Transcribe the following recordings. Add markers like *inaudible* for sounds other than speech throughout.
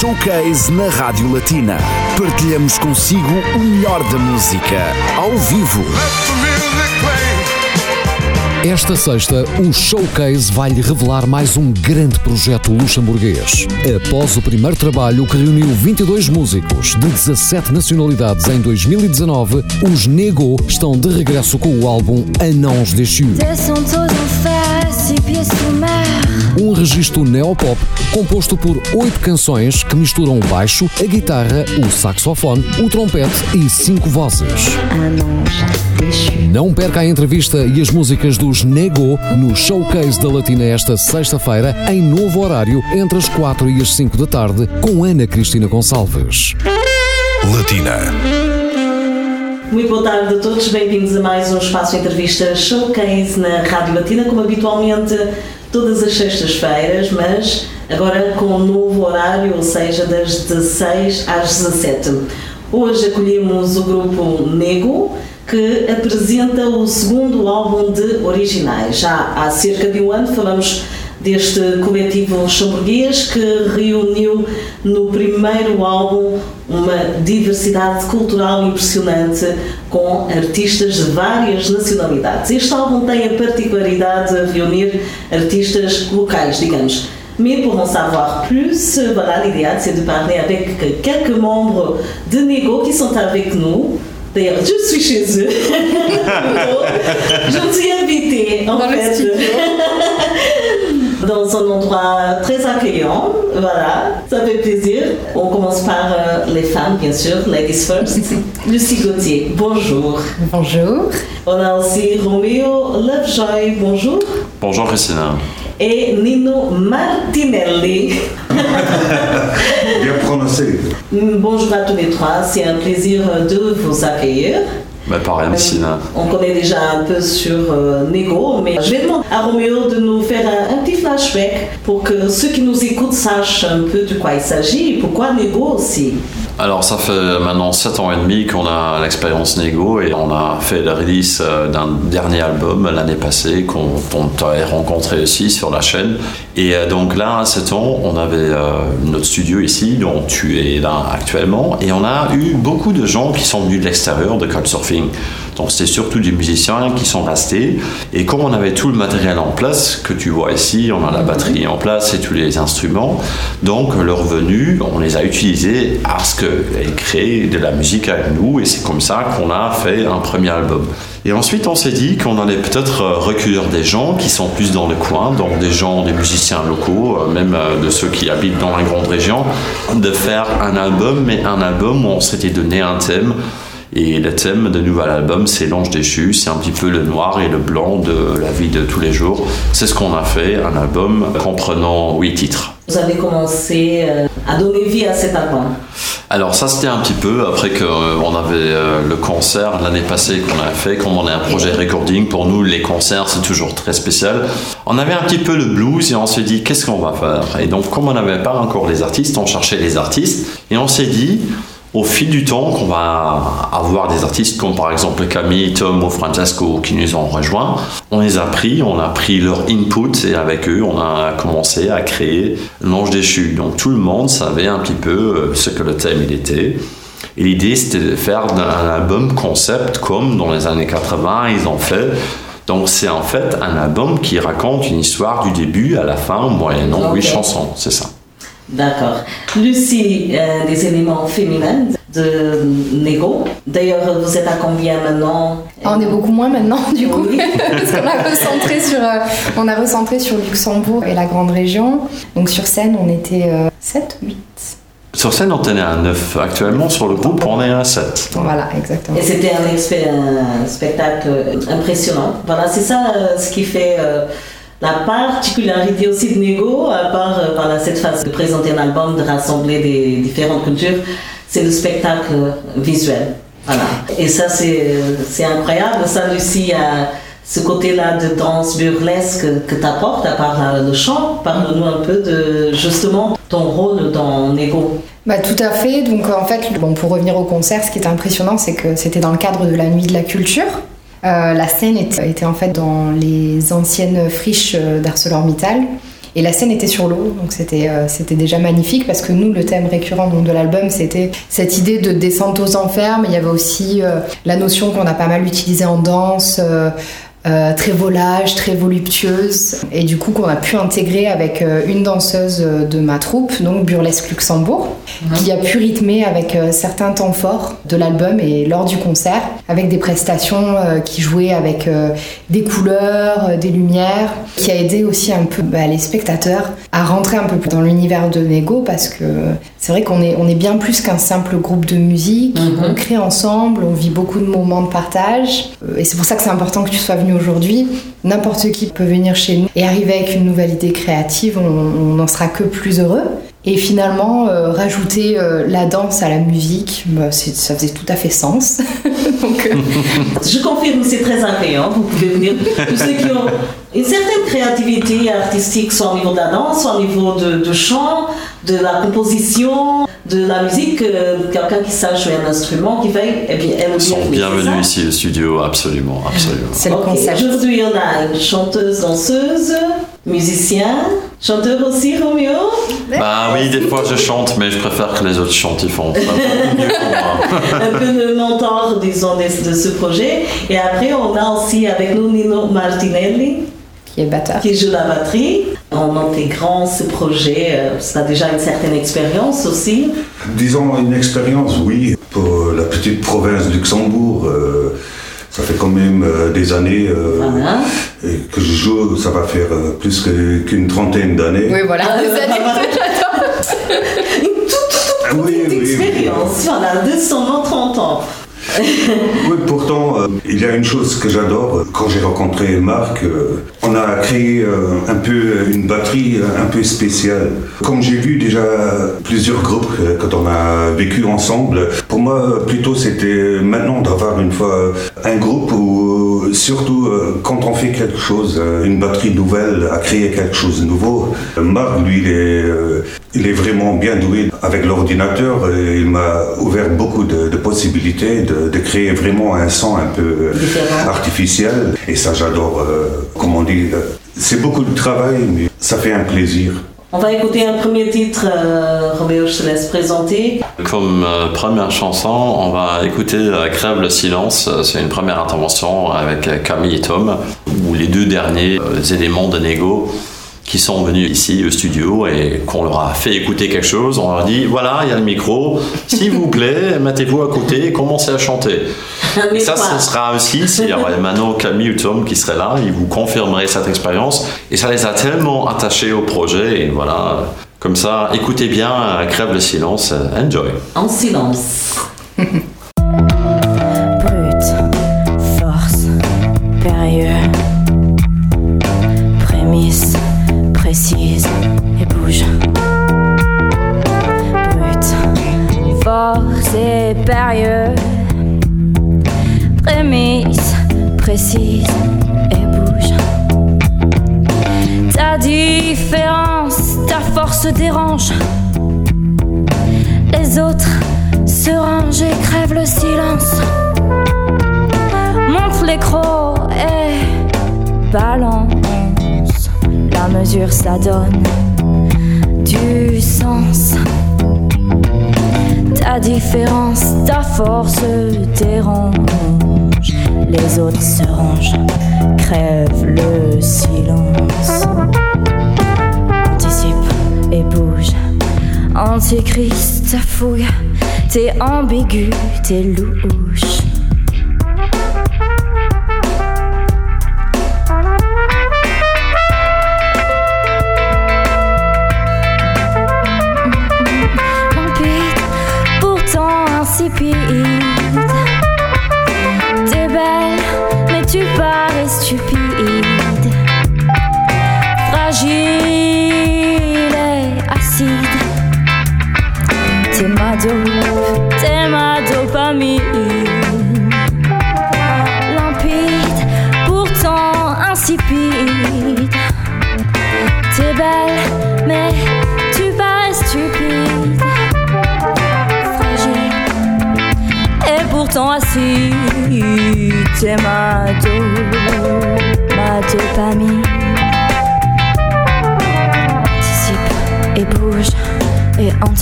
Showcase na Rádio Latina. Partilhamos consigo o melhor da música, ao vivo. Esta sexta, o Showcase vai-lhe revelar mais um grande projeto luxemburguês. Após o primeiro trabalho que reuniu 22 músicos de 17 nacionalidades em 2019, os Nego estão de regresso com o álbum Anons Déchus. Registro neopop composto por oito canções que misturam o baixo, a guitarra, o saxofone, o trompete e cinco vozes. Não perca a entrevista e as músicas dos Nego no Showcase da Latina esta sexta-feira, em novo horário, entre as 4 e as 5 da tarde, com Ana Cristina Gonçalves. Latina. Muito boa tarde a todos, bem-vindos a mais um espaço entrevista Showcase na Rádio Latina, como habitualmente todas as sextas-feiras, mas agora com um novo horário, ou seja, das 16 às 17. Hoje acolhemos o grupo Nego, que apresenta o segundo álbum de originais. Já há cerca de um ano falamos deste coletivo luxemburguês que reuniu no primeiro álbum uma diversidade cultural impressionante com artistas de várias nacionalidades. Este álbum tem a particularidade de reunir artistas locais, digamos. Mais pour en savoir plus, voilà, l'idéal c'est de parler avec quelques membres de Nego qui sont avec nous. D'ailleurs, je suis chez eux. *laughs* je me suis invitée, en Dans le fait. *laughs* Dans un endroit très accueillant, voilà, ça fait plaisir. On commence par euh, les femmes, bien sûr, ladies first. *laughs* Lucie Gauthier, bonjour. Bonjour. On a aussi Romeo Lovejoy, bonjour. Bonjour Christina. Et Nino Martinelli. *laughs* Bien prononcé. Bonjour à tous les trois, c'est un plaisir de vous accueillir. Bah, pareil, Christina. On connaît déjà un peu sur euh, Nego, mais je vais demander à Roméo de nous faire un, un petit flashback pour que ceux qui nous écoutent sachent un peu de quoi il s'agit et pourquoi Nego aussi. Alors, ça fait maintenant 7 ans et demi qu'on a l'expérience Nego et on a fait le release euh, d'un dernier album l'année passée qu'on on t'a rencontré aussi sur la chaîne. Et euh, donc là, à 7 ans, on avait euh, notre studio ici, dont tu es là actuellement, et on a eu beaucoup de gens qui sont venus de l'extérieur de Couchsurfing. Donc c'était surtout des musiciens qui sont restés. Et comme on avait tout le matériel en place, que tu vois ici, on a la batterie en place et tous les instruments, donc le revenu, on les a utilisés à ce que et créer de la musique avec nous. Et c'est comme ça qu'on a fait un premier album. Et ensuite, on s'est dit qu'on allait peut-être euh, recueillir des gens qui sont plus dans le coin, donc des gens, des musiciens locaux, euh, même euh, de ceux qui habitent dans la grande région, de faire un album, mais un album où on s'était donné un thème. Et le thème de nouvel album, c'est l'ange déchu. C'est un petit peu le noir et le blanc de la vie de tous les jours. C'est ce qu'on a fait, un album comprenant huit titres. Vous avez commencé euh, à donner vie à cet album. Alors ça c'était un petit peu après qu'on avait euh, le concert l'année passée qu'on a fait, comme on a un projet recording, pour nous les concerts c'est toujours très spécial. On avait un petit peu le blues et on s'est dit qu'est-ce qu'on va faire? Et donc comme on n'avait pas encore les artistes, on cherchait les artistes et on s'est dit au fil du temps qu'on va avoir des artistes comme par exemple Camille, Tom ou Francesco qui nous ont rejoints, on les a pris, on a pris leur input et avec eux on a commencé à créer l'ange déchu. Donc tout le monde savait un petit peu euh, ce que le thème il était. Et l'idée c'était de faire un album concept comme dans les années 80 ils ont fait. Donc c'est en fait un album qui raconte une histoire du début à la fin moyennant Ok. huit chansons, c'est ça. D'accord. Lucie, euh, des éléments féminins de Nego. D'ailleurs, vous êtes à combien maintenant? On est beaucoup moins maintenant, *laughs* du coup, Oui. parce qu'on a recentré sur, euh, on a recentré sur Luxembourg et la grande région. Donc sur scène, on était 7, 8. Sur scène on tenait à 9. Actuellement sur le groupe on est à 7. Voilà, exactement. Et c'était un spectacle impressionnant. Voilà, c'est ça euh, ce qui fait euh, la particularité aussi de Nego, à part euh, voilà, cette phase de présenter un album, de rassembler des différentes cultures, c'est le spectacle visuel. Voilà. Et ça, c'est c'est incroyable. Ça, Lucie, a ce côté-là de danse burlesque que tu apportes, à part euh, le chant. Parle-nous un peu de justement ton rôle dans Nego. Bah, tout à fait. Donc en fait, bon, pour revenir au concert, ce qui est impressionnant, c'est que c'était dans le cadre de la nuit de la culture. Euh, la scène était, était en fait dans les anciennes friches euh, d'ArcelorMittal. Et la scène était sur l'eau, donc c'était c'était déjà magnifique parce que nous, le thème récurrent donc, de l'album, c'était cette idée de descente aux enfers, mais il y avait aussi la notion qu'on a pas mal utilisée en danse. Euh, très volage, très voluptueuse, et du coup qu'on a pu intégrer avec euh, une danseuse euh, de ma troupe, donc Burlesque Luxembourg, qui a pu rythmer avec certains temps forts de l'album et lors du concert, avec des prestations qui jouaient avec des couleurs, des lumières, qui a aidé aussi un peu bah, les spectateurs à rentrer un peu plus dans l'univers de Nego, parce que c'est vrai qu'on est, on est bien plus qu'un simple groupe de musique, mhm. on crée ensemble, on vit beaucoup de moments de partage, et c'est pour ça que c'est important que tu sois venu aujourd'hui, n'importe qui peut venir chez nous et arriver avec une nouvelle idée créative, on n'en sera que plus heureux. Et finalement, euh, rajouter euh, la danse à la musique, bah, ça faisait tout à fait sens. *laughs* Donc, euh, Je confirme, c'est très agréable. Vous pouvez venir. *laughs* Tous ceux qui ont une certaine créativité artistique, soit au niveau de la danse, soit au niveau de, chant, de la composition, de la musique, quelqu'un qui sache jouer un instrument, qui veuille, eh bien, Ils sont bienvenus ici au studio, absolument, absolument. C'est le concept. Aujourd'hui, on a une chanteuse, danseuse, musicien, chanteur aussi, Roméo Bah oui, des fois je chante, mais je préfère que les autres chantent, ils font un peu de *laughs* mentor, disons, de, de, ce projet. Et après, on a aussi avec nous Nino Martinelli. Qui est batteur. Qui joue la batterie. En intégrant ce projet, euh, ça a déjà une certaine expérience aussi. Disons une expérience, oui, pour la petite province de Luxembourg. Euh, ça fait quand même euh, des années euh, que je joue, ça va faire euh, plus qu'une trentaine d'années. Oui, voilà, ah, Une toute, toute, toute petite oui, expérience, voilà, 230 ans. *laughs* oui, pourtant, euh, il y a une chose que j'adore. Quand j'ai rencontré Marc, euh, on a créé euh, un peu une batterie un peu spéciale. Comme j'ai vu déjà plusieurs groupes quand on a vécu ensemble, pour moi, plutôt c'était maintenant d'avoir une fois un groupe où, surtout quand on fait quelque chose, une batterie nouvelle, à créer quelque chose de nouveau. Marc, lui, il est, il est vraiment bien doué avec l'ordinateur. Il m'a ouvert beaucoup de, de possibilités. De, de, créer vraiment un son un peu artificiel. Et ça, j'adore. Euh, comme on dit, euh, c'est beaucoup de travail, mais ça fait un plaisir. On va écouter un premier titre, euh, Roméo, je te laisse présenter. Comme première chanson, on va écouter Crève le silence. C'est une première intervention avec Camille et Tom, où les deux derniers éléments de négo qui sont venus ici au studio et qu'on leur a fait écouter quelque chose. On leur a dit voilà, il y a le micro, s'il vous plaît, *laughs* mettez-vous à côté et commencez à chanter. Et ça, ce sera aussi, s'il y aurait Mano, Camille ou Tom qui seraient là, ils vous confirmeraient cette expérience. Et ça les a tellement attachés au projet. Et voilà, comme ça, écoutez bien, crève le silence, enjoy. En silence. *laughs* se rangent et crèvent le silence. Montre l'écran et balance. La mesure, ça donne du sens. Ta différence, ta force dérange. Les autres se rangent, crèvent le silence. Anticipe et bouge. Antichrist, fouille. T'es ambigu, t'es louche.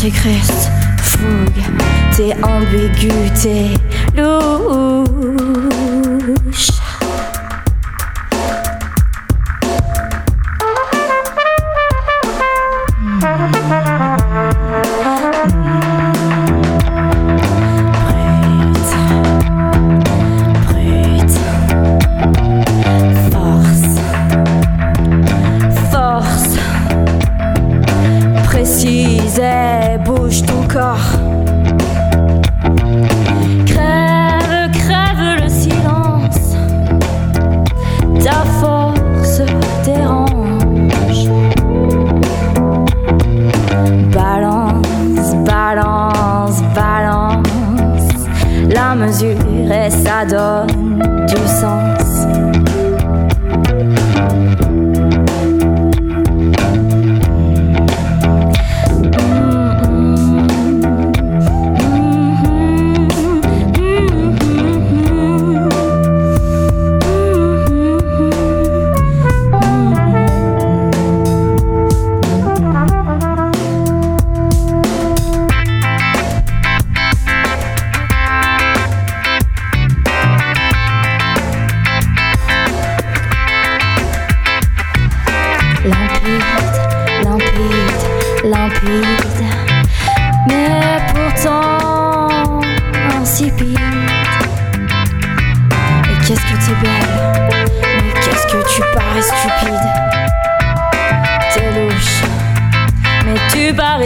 Antichrist fougue tes ambiguïtés louches.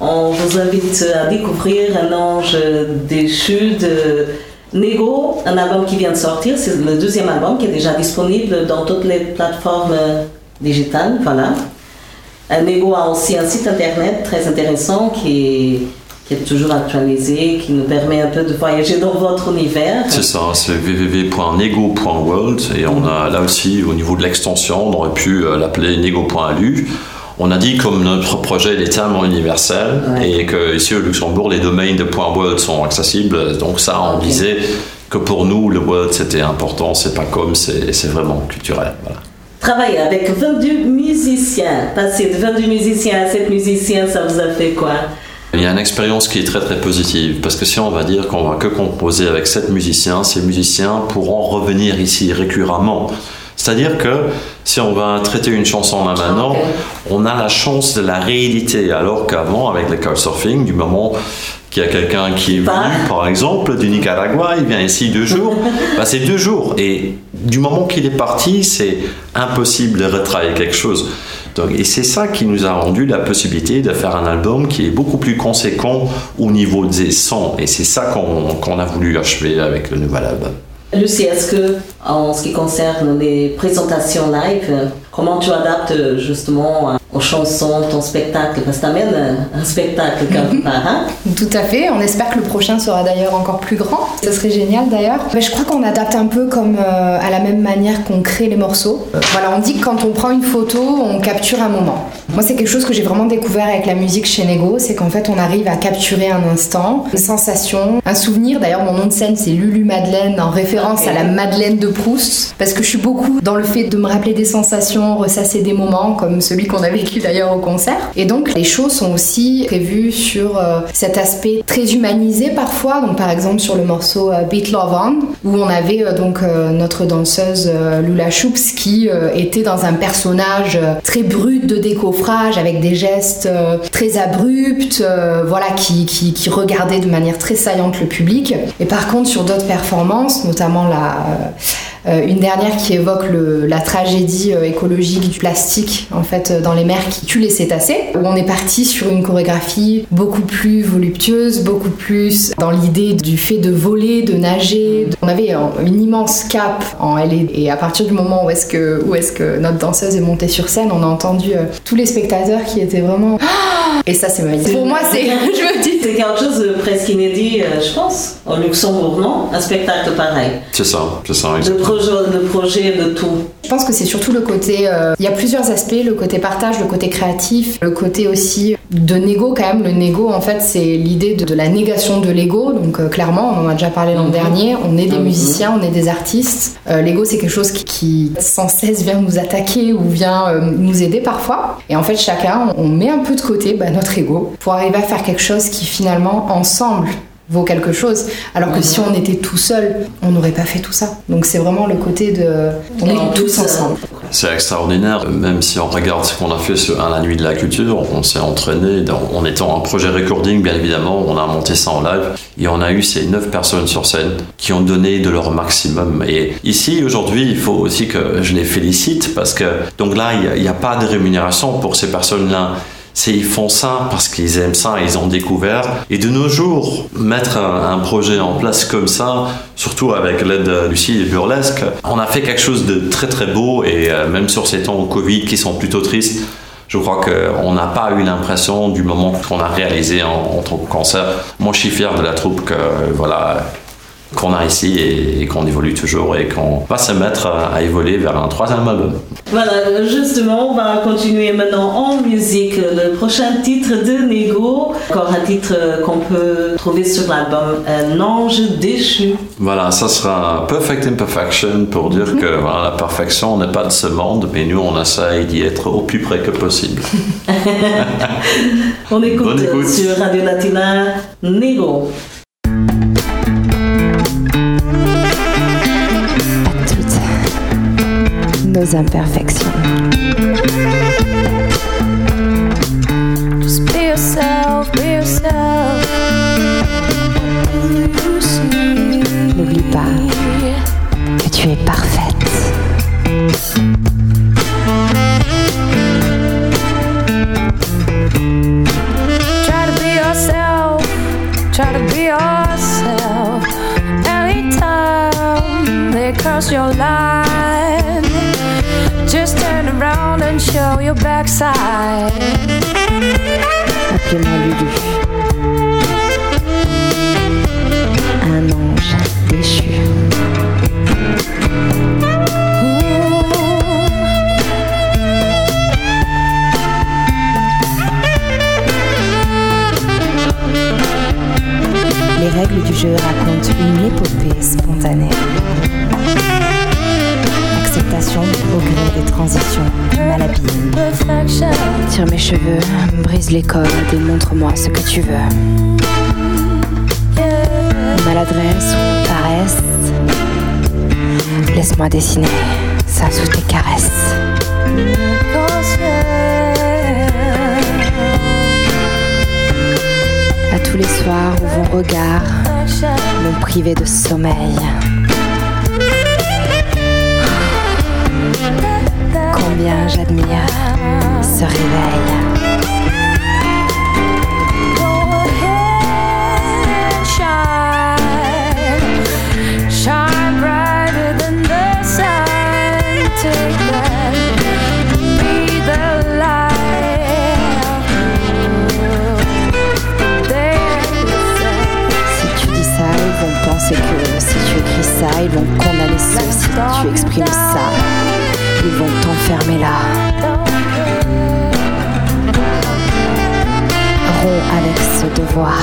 on vous invite à découvrir Un ange déchu de Nego, un album qui vient de sortir. C'est le deuxième album qui est déjà disponible dans toutes les plateformes digitales. Voilà. Nego a aussi un site internet très intéressant qui est qui est toujours actualisé, qui nous permet un peu de voyager dans votre univers. C'est ça, c'est www.nego.world et on a là aussi au niveau de l'extension, on aurait pu euh, l'appeler nego.lu. On a dit comme notre projet est tellement universel et que ici au Luxembourg les domaines de .world sont accessibles, donc ça on disait que pour nous le world c'était important, c'est pas comme, c'est vraiment culturel. Voilà. Travailler avec 22 musiciens, passer de 22 musiciens à 7 musiciens, ça vous a fait quoi? Il y a une expérience qui est très très positive. Parce que si on va dire qu'on va que composer avec sept musiciens, ces musiciens pourront revenir ici récurrentement. C'est-à-dire que si on va traiter une chanson là maintenant, on a la chance de la rééditer, alors qu'avant, avec le couchsurfing, du moment qu'il y a quelqu'un qui est venu, par exemple, du Nicaragua, il vient ici deux *laughs* jours, bah, c'est deux jours. Et du moment qu'il est parti, c'est impossible de retravailler quelque chose et c'est ça qui nous a rendu la possibilité de faire un album qui est beaucoup plus conséquent au niveau des sons. Et c'est ça qu'on a voulu achever avec le nouvel album. Lucie, est-ce que, en ce qui concerne les présentations live, comment tu adaptes justement aux chansons, ton spectacle Parce que tu amènes un spectacle *laughs* quelque part. Hein? Tout à fait. On espère que le prochain sera d'ailleurs encore plus grand. Ce serait génial d'ailleurs. Mais je crois qu'on adapte un peu comme euh, à la même manière qu'on crée les morceaux. Euh, voilà, on dit que quand on prend une photo, on capture un moment. Moi, c'est quelque chose que j'ai vraiment découvert avec la musique chez Nego, c'est qu'en fait, on arrive à capturer un instant, une sensation, un souvenir. D'ailleurs, mon nom de scène, c'est Lulu Madeleine, en référence à la Madeleine de Proust, parce que je suis beaucoup dans le fait de me rappeler des sensations, ressasser des moments, comme celui qu'on a d'ailleurs au concert. Et donc, les shows sont aussi prévues sur euh, cet aspect très humanisé parfois. Donc, par exemple, sur le morceau euh, Beat Love On, où on avait euh, donc notre danseuse Lula Choups qui était dans un personnage très brut de déco avec des gestes très abrupts, voilà, qui, qui, qui, regardaient de manière très saillante le public. Et par contre, sur d'autres performances, notamment la, une dernière qui évoque la tragédie écologique du plastique en fait dans les mers qui tue les cétacés, où on est parti sur une chorégraphie beaucoup plus voluptueuse, beaucoup plus dans l'idée du fait de voler, de nager. On avait une immense cape en LED et à partir du moment où est-ce que, où est que notre danseuse est montée sur scène, on a entendu tous les spectateurs qui étaient vraiment... *gasps* Et ça c'est magnifique. Pour moi c'est... *laughs* je me dis... C'est quelque chose de presque inédit, je pense, au Luxembourg, non? Un spectacle pareil. C'est ça, c'est ça. De projet, de projet, de tout. Je pense que c'est surtout le côté. Euh, il y a plusieurs aspects le côté partage, le côté créatif, le côté aussi de négo quand même. Le négo, en fait, c'est l'idée de, la négation de l'ego. Donc, euh, clairement, on en a déjà parlé l'an mhm. dernier. On est des mhm. musiciens, on est des artistes. Euh, l'ego, c'est quelque chose qui, sans cesse vient nous attaquer ou vient nous aider parfois. Et en fait, chacun, on met un peu de côté bah, notre ego pour arriver à faire quelque chose qui finalement, ensemble, vaut quelque chose. Alors que si on était tout seul, on n'aurait pas fait tout ça. Donc c'est vraiment le côté de... On est tous ensemble. C'est extraordinaire, même si on regarde ce qu'on a fait à la nuit de la culture, on s'est entraîné, en étant un projet recording bien évidemment, on a monté ça en live, et on a eu ces neuf personnes sur scène qui ont donné de leur maximum. Et ici, aujourd'hui, il faut aussi que je les félicite, parce que, donc là, il n'y a, a pas de rémunération pour ces personnes-là c'est ils font ça parce qu'ils aiment ça, ils ont découvert. Et de nos jours, mettre un, projet en place comme ça, surtout avec l'aide de Lucie et Burlesque, on a fait quelque chose de très très beau et euh, même sur ces temps Covid qui sont plutôt tristes, je crois qu'on n'a pas eu l'impression du moment qu'on a réalisé en, en, tant que concert. Moi, je suis fier de la troupe que, voilà, qu'on a ici et, qu'on évolue toujours et qu'on va se mettre à, évoluer vers un troisième album. Voilà, justement, on va continuer maintenant en musique. Le prochain titre de Nego, encore un titre qu'on peut trouver sur l'album Un ange déchu. Voilà, ça sera Perfect Imperfection pour dire que *laughs* voilà, la perfection n'est pas de ce monde, mais nous on essaye d'y être au plus près que possible. *laughs* on écoute, écoute. sur Radio Latina Nego. Nos imperfections. Cheveux, brise les codes et montre-moi ce que tu veux. Maladresse ou paresse, laisse-moi dessiner ça sous tes caresses. À tous les soirs où vos regards m'ont privé de sommeil. J'admire ce réveil. Si tu dis ça, ils vont penser que si tu écris ça, ils vont condamner ça si tu exprimes ça ils vont t'enfermer là. Romps avec ce devoir.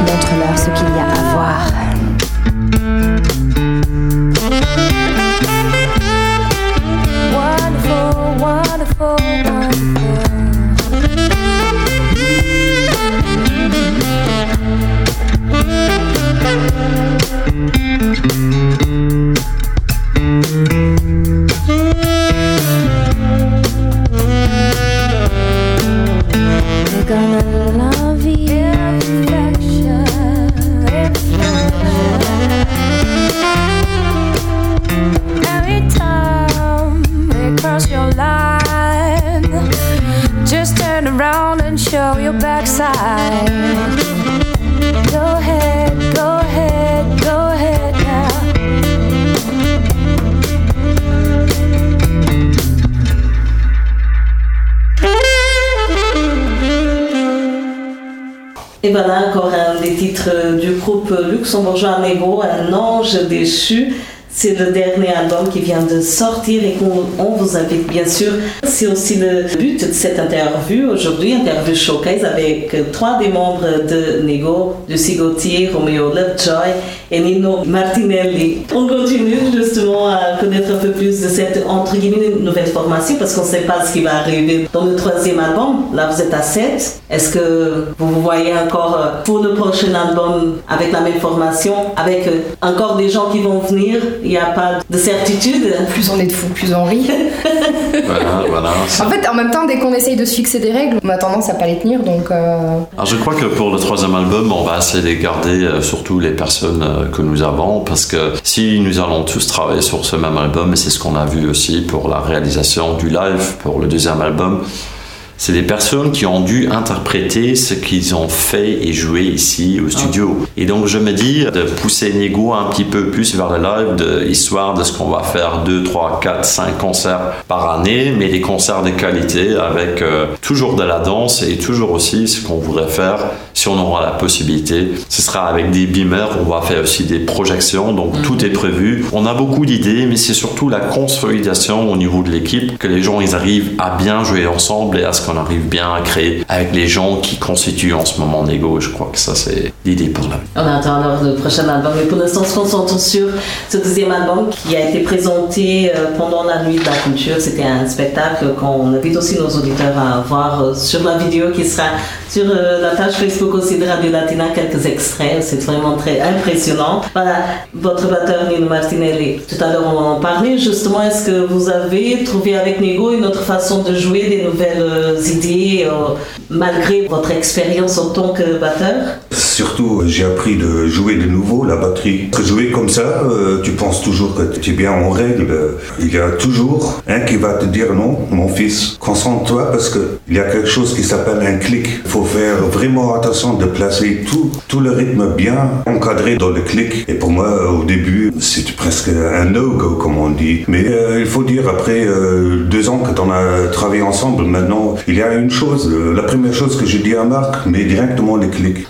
Montre-leur ce qu'il y a à voir. Luxembourgeois Nego, Un ange déchu. C'est le dernier album qui vient de sortir et qu'on vous invite bien sûr. C'est aussi le but de cette interview aujourd'hui, interview showcase avec trois des membres de Nego, Lucie Gauthier, Romeo Lovejoy et Nino Martinelli. On continue justement à connaître un peu plus de cette entre guillemets nouvelle formation parce qu'on ne sait pas ce qui va arriver dans le troisième album. Là vous êtes à 7. Est-ce que vous vous voyez encore euh, pour le prochain album avec la même formation, avec euh, encore des gens qui vont venir? Il n'y a pas de certitude? Plus on est de fous, plus on rit. *laughs* voilà, voilà. En fait, en même temps, dès qu'on essaye de se fixer des règles, on a tendance à pas les tenir. Donc, euh, Alors, je crois que pour le troisième album, on va essayer de garder euh, surtout les personnes euh, que nous avons, parce que si nous allons tous travailler sur ce même album, et c'est ce qu'on a vu aussi pour la réalisation du live pour le deuxième album, c'est des personnes qui ont dû interpréter ce qu'ils ont fait et joué ici au studio. Et donc je me dis de pousser Nego un petit peu plus vers le live, de, histoire de ce qu'on va faire 2, 3, 4, 5 concerts par année, mais des concerts de qualité avec euh, toujours de la danse et toujours aussi ce qu'on voudrait faire si on aura la possibilité. Ce sera avec des beamers, on va faire aussi des projections, donc Mhm. tout est prévu. On a beaucoup d'idées, mais c'est surtout la consolidation au niveau de l'équipe, que les gens ils arrivent à bien jouer ensemble et à ce qu'on arrive bien à créer avec les gens qui constituent en ce moment Nego. Je crois que ça c'est l'idée pour la On attend alors le prochain album. Mais pour l'instant, on se concentre sur ce deuxième album qui a été présenté euh, pendant la nuit de la culture. C'était un spectacle qu'on invite aussi nos auditeurs à voir euh, sur la vidéo qui sera sur euh, la page Facebook aussi de Radio Latina. Quelques extraits. C'est vraiment très impressionnant. Voilà, votre batteur Nino Martinelli. Tout à l'heure, on en parlait justement. Est-ce que vous avez trouvé avec Nego une autre façon de jouer, des nouvelles idées, euh, malgré votre expérience en tant que batteur? Surtout, j'ai appris de jouer de nouveau la batterie. Jouer comme ça, euh, tu penses toujours que tu es bien en règle. Il y a toujours un qui va te dire non, mon fils, concentre-toi parce que il y a quelque chose qui s'appelle un clic. Il faut faire vraiment attention de placer tout, tout le rythme bien encadré dans le clic. Et pour moi, au début, c'était presque un no-go, comme on dit. Mais euh, il faut dire, après euh, deux ans que on a travaillé ensemble, maintenant, il y a une chose. euh, la première chose que j'ai dit à Marc, mais directement le clic.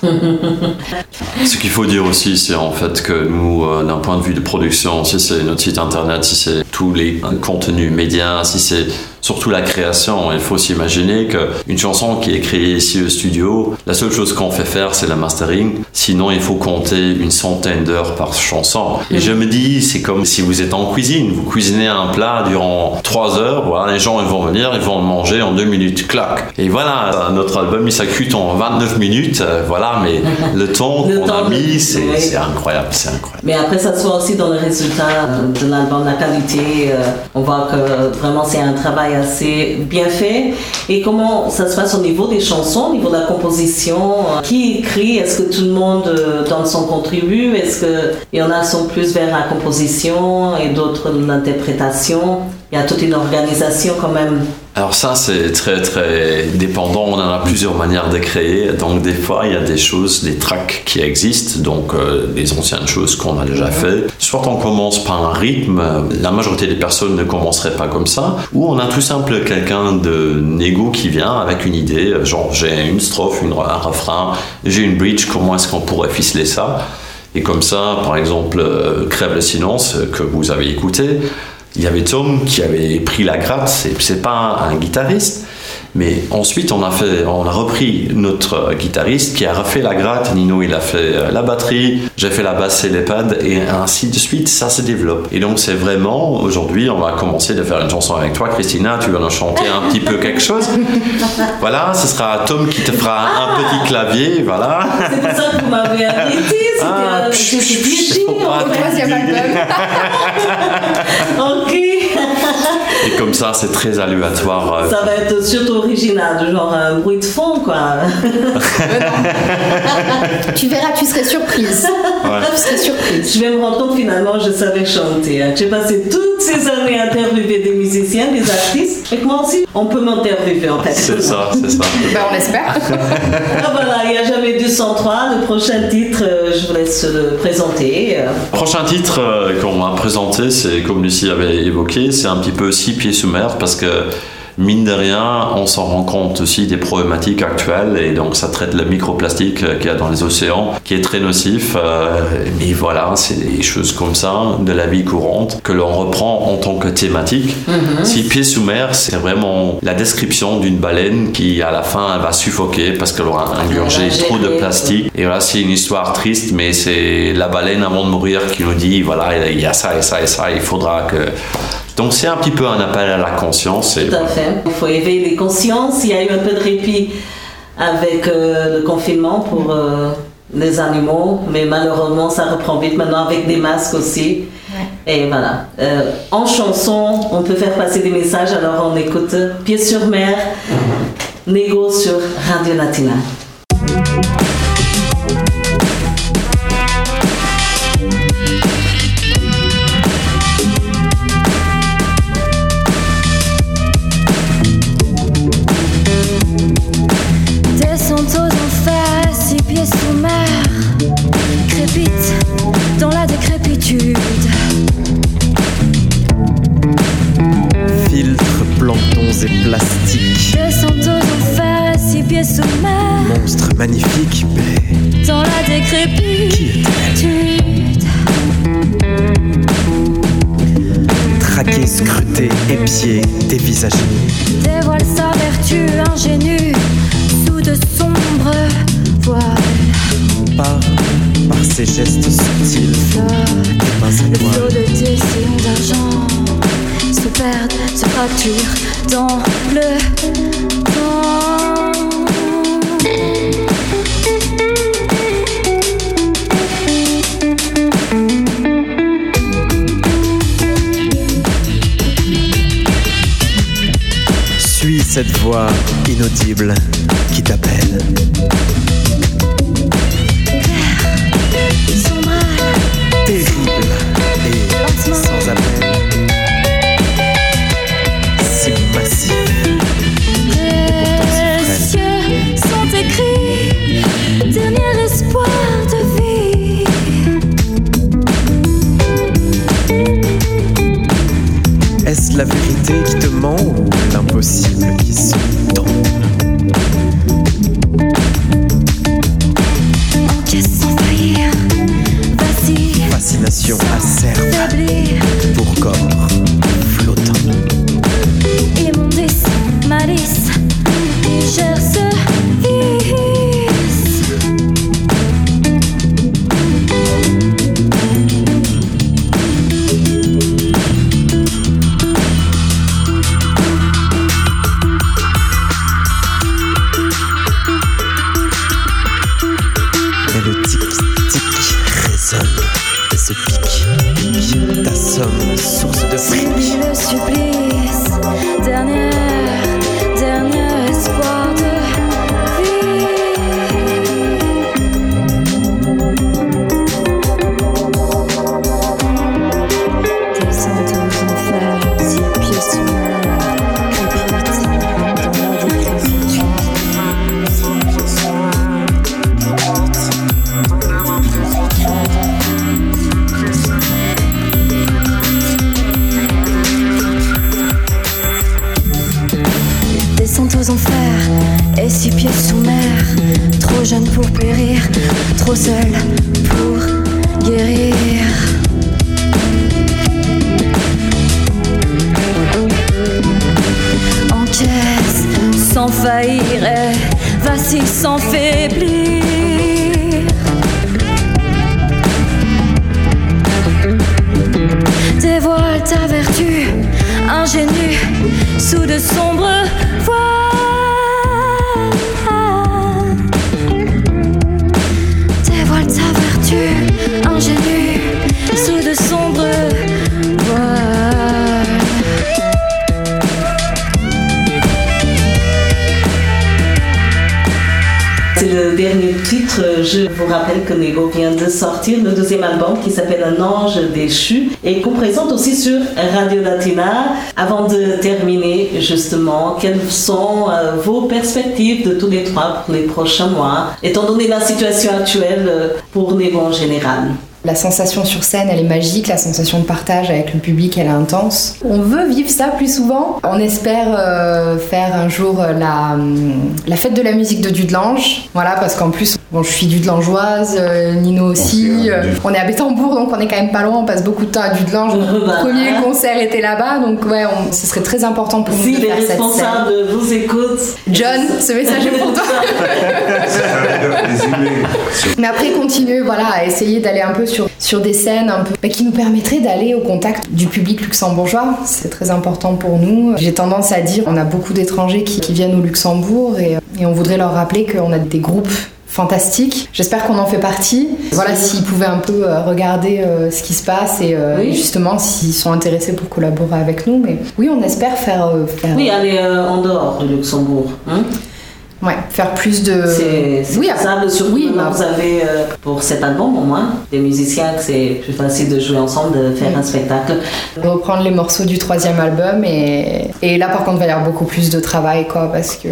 Ce qu'il faut dire aussi, c'est en fait que nous, euh, d'un point de vue de production, si c'est notre site internet, si c'est tous les contenus médias, si c'est surtout la création, il faut s'imaginer qu'une chanson qui est créée ici au studio, la seule chose qu'on fait faire, c'est la mastering. Sinon, il faut compter une centaine d'heures par chanson. Et je me dis, c'est comme si vous êtes en cuisine, vous cuisinez un plat durant trois heures, voilà, les gens ils vont venir, ils vont le manger en deux minutes, clac. Et voilà, notre album il s'accute en 29 minutes, euh, voilà, mais le temps qu'on a mis, c'est Oui. incroyable, c'est incroyable. Mais après, ça se voit aussi dans le résultat euh, de l'album, la qualité. euh, on voit que vraiment c'est un travail assez bien fait. Et comment ça se passe au niveau des chansons, au niveau de la composition euh, Qui écrit? Est-ce que tout le monde euh, donne son contribut? Est-ce qu'il y en a sont plus vers la composition et d'autres l'interprétation? Il y a toute une organisation quand même. Alors ça, c'est très très dépendant. On en a plusieurs manières de créer. Donc des fois, il y a des choses, des tracks qui existent, donc euh, des anciennes choses qu'on a déjà fait. Soit on commence par un rythme. La majorité des personnes ne commenceraient pas comme ça. Ou on a tout simple quelqu'un de négo qui vient avec une idée, genre j'ai une strophe, une, un refrain, j'ai une bridge. Comment est-ce qu'on pourrait ficeler ça? Et comme ça, par exemple, euh, Crève le silence euh, que vous avez écouté. Il y avait Tom qui avait pris la gratte, c'est, pas un guitariste, mais ensuite on a, fait, on a repris notre guitariste qui a refait la gratte, Nino il a fait euh, la batterie, j'ai fait la basse et les pads, et ainsi de suite, ça se développe. Et donc c'est vraiment, aujourd'hui on va commencer de faire une chanson avec toi, Christina, tu vas nous chanter un petit peu quelque chose. *laughs* Voilà, ce sera Tom qui te fera un petit clavier, voilà. C'est pour ça que vous m'avez invité. C'était Ah, euh, psh, c'était psh, DJ, faut pas. Ok. Comme ça, c'est très aléatoire. euh, Ça va être surtout original, genre un bruit de fond, quoi. *laughs* tu verras, tu serais surprise. Tu serais surprise. Je vais me rendre compte finalement, je savais chanter. hein. J'ai passé toutes ces années à interviewer des musiciens, des artistes, et moi aussi, on peut m'interviewer en fait. C'est ça, c'est ça. *laughs* Ben, on espère. Ah, voilà, il n'y a jamais 203. Le prochain titre, euh, je vous laisse le présenter. euh. Prochain titre euh, qu'on m'a présenté, c'est comme Lucie avait évoqué, c'est un petit peu six sous mer parce que mine de rien, on s'en rend compte aussi des problématiques actuelles et donc ça traite le microplastique qu'il y a dans les océans qui est très nocif. mais voilà, c'est des choses comme ça de la vie courante que l'on reprend en tant que thématique. Mhm. Si pieds sous mer, c'est vraiment la description d'une baleine qui à la fin elle va suffoquer parce qu'elle aura ingurgé trop de plastique. Et voilà, c'est une histoire triste, mais c'est la baleine avant de mourir qui nous dit voilà, il y a ça et ça et ça, il faudra que donc c'est un petit peu un appel à la conscience. Tout à fait. Il faut éveiller les consciences. Il y a eu un peu de répit avec euh, le confinement pour euh, les animaux, mais malheureusement ça reprend vite maintenant avec des masques aussi. Et voilà. Euh, en chanson, on peut faire passer des messages, alors on écoute Pieds sur mer, Négo sur Radio Latina. Sillons d'argent se perdent, se fracturent dans le temps. cette voix inaudible qui t'appelle. Qui te ment trop jeune pour périr, trop seul pour guérir. Encaisse sans faillir, et vacille sans faiblir. Dévoile ta vertu, ingénue, sous de sombres voiles. Sortir le deuxième album qui s'appelle Un ange déchu et qu'on présente aussi sur Radio Latina. Avant de terminer, justement, quelles sont euh, vos perspectives de tous les trois pour les prochains mois, étant donné la situation actuelle euh, pour Nego en général? La sensation sur scène, elle est magique, la sensation de partage avec le public, elle est intense. On veut vivre ça plus souvent. On espère euh, faire un jour la, la fête de la musique de Dudelange. Voilà, parce qu'en plus, bon, je suis Dudelangeoise, euh, Nino aussi. Euh, on est à Bétambourg, donc on est quand même pas loin, on passe beaucoup de temps à Dudelange. *laughs* Le premier concert était là-bas, donc ouais, ce serait très important pour nous si de faire cette scène. Si les responsables vous écoutent. John, ce message est pour toi. *laughs* Mais après, continuer voilà, à essayer d'aller un peu sur, sur des scènes un peu, bah, qui nous permettraient d'aller au contact du public luxembourgeois. C'est très important pour nous. J'ai tendance à dire on a beaucoup d'étrangers qui, qui, viennent au Luxembourg et, et on voudrait leur rappeler qu'on a des groupes fantastique. J'espère qu'on en fait partie. Voilà, s'ils pouvaient un peu euh, regarder euh, ce qui se passe et, euh, Oui. justement s'ils sont intéressés pour collaborer avec nous. Mais oui, on espère faire, euh, faire, Oui, aller en dehors de Luxembourg. hein. Ouais, faire plus de. C'est oui, faisable, surtout oui, bah, vous avez euh, pour cet album au moins des musiciens que c'est plus facile de jouer ensemble, de faire un spectacle. reprendre les morceaux du troisième album et, et là par contre il va y avoir beaucoup plus de travail quoi parce que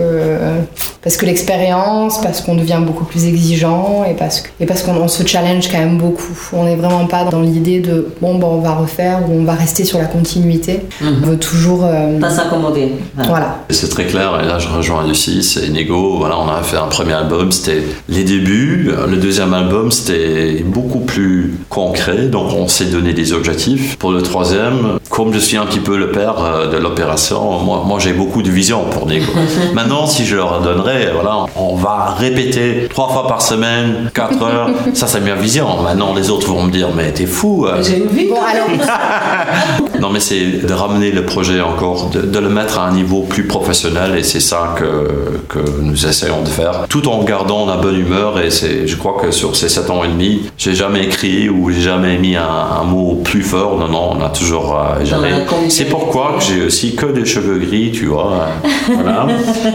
parce que l'expérience parce qu'on devient beaucoup plus exigeant et parce que et parce qu'on on se challenge quand même beaucoup on n'est vraiment pas dans l'idée de bon bon on va refaire ou on va rester sur la continuité on veut toujours euh, Pas s'accommoder. Voilà. C'est très clair, et là je rejoins Lucie, c'est Voilà, on a fait un premier album, c'était les débuts, le deuxième album c'était beaucoup plus concret, donc on s'est donné des objectifs. Pour le troisième, comme je suis un petit peu le père euh, de l'opération, moi, moi j'ai beaucoup de vision pour Nego. *laughs* Maintenant, si je leur donnerais, voilà, on va répéter trois fois par semaine, quatre heures, *laughs* ça c'est ma vision. Maintenant les autres vont me dire, mais t'es fou. euh, J'ai une vie. bon alors *laughs* non, mais c'est de ramener le projet encore, de, de le mettre à un niveau plus professionnel et c'est ça que, que nous essayons de faire, tout en gardant la bonne humeur et c'est, je crois que sur ces sept ans et demi, j'ai jamais écrit ou j'ai jamais mis un, un mot plus fort, non, non, on a toujours euh, jamais. C'est pourquoi que j'ai aussi que des cheveux gris, tu vois, euh, *laughs* voilà.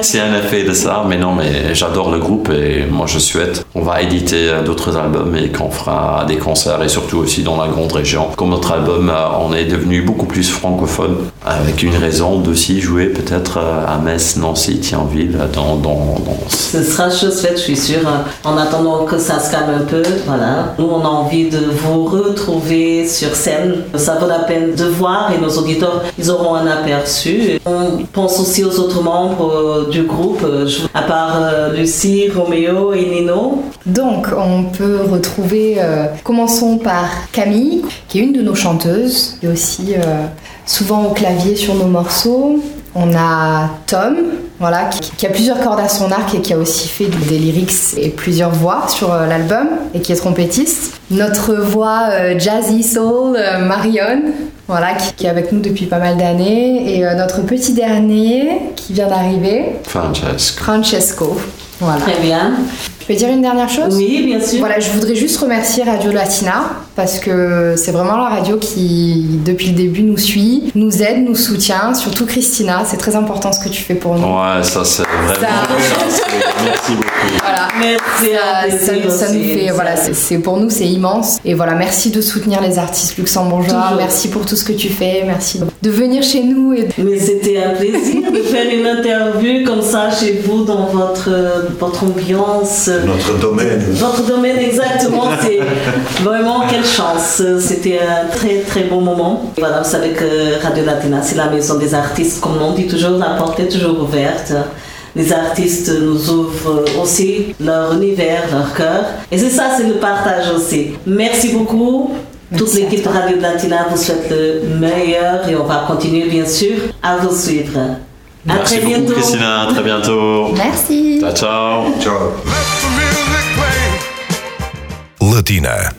c'est un effet de ça, mais non, mais j'adore le groupe et moi je souhaite qu'on va éditer euh, d'autres albums et qu'on fera des concerts et surtout aussi dans la grande région. Comme notre album, euh, on est devenu beaucoup plus francophone avec une raison d'aussi jouer peut-être euh, à Metz, Nancy, Thionville, dans, dans, Ce sera chose faite, je suis sûre. En attendant que ça se calme un peu, voilà. Nous, on a envie de vous retrouver sur scène. Ça vaut la peine de voir et nos auditeurs, ils auront un aperçu. On pense aussi aux autres membres euh, du groupe, euh, à part euh, Lucie, Roméo et Nino. Donc, on peut retrouver, commençons par Camille, qui est une de nos chanteuses, et aussi souvent au clavier sur nos morceaux. On a Tom, voilà, qui, qui a plusieurs cordes à son arc et qui a aussi fait des lyrics et plusieurs voix sur euh, l'album, et qui est trompettiste. Notre voix euh, jazzy soul, euh, Marion, voilà, qui, qui est avec nous depuis pas mal d'années. Et euh, notre petit dernier, qui vient d'arriver, Francesco. Francesco. Voilà. Très bien. Peux dire une dernière chose Oui, bien sûr. voilà, je voudrais juste remercier Radio Latina parce que c'est vraiment la radio qui, depuis le début, nous suit, nous aide, nous soutient. Surtout Christina, c'est très important ce que tu fais pour nous. Ouais, ça c'est vraiment. Ça- merci beaucoup. Voilà. Merci à Ça, ça- ça nous fait, voilà, c'est c'est- pour nous c'est immense. Et voilà, merci de soutenir les artistes luxembourgeois, Toujours. merci pour tout ce que tu fais, merci de venir chez nous et Mais c'était un plaisir de faire une interview comme ça chez vous dans votre, votre ambiance. Notre domaine. Votre domaine exactement, c'est *laughs* vraiment quelle chance. C'était un très très bon moment. Voilà, vous savez que Radio Latina, c'est la maison des artistes. Comme on dit toujours, la porte est toujours ouverte. Les artistes nous ouvrent aussi leur univers, leur cœur. Et c'est ça, c'est le partage aussi. Merci beaucoup. Toute Merci à l'équipe. Radio Latina vous souhaite le meilleur et on va continuer bien sûr à vous suivre. À Merci très beaucoup, bientôt. Christina. À très bientôt. merci. Ciao, ciao. Ciao. Latina.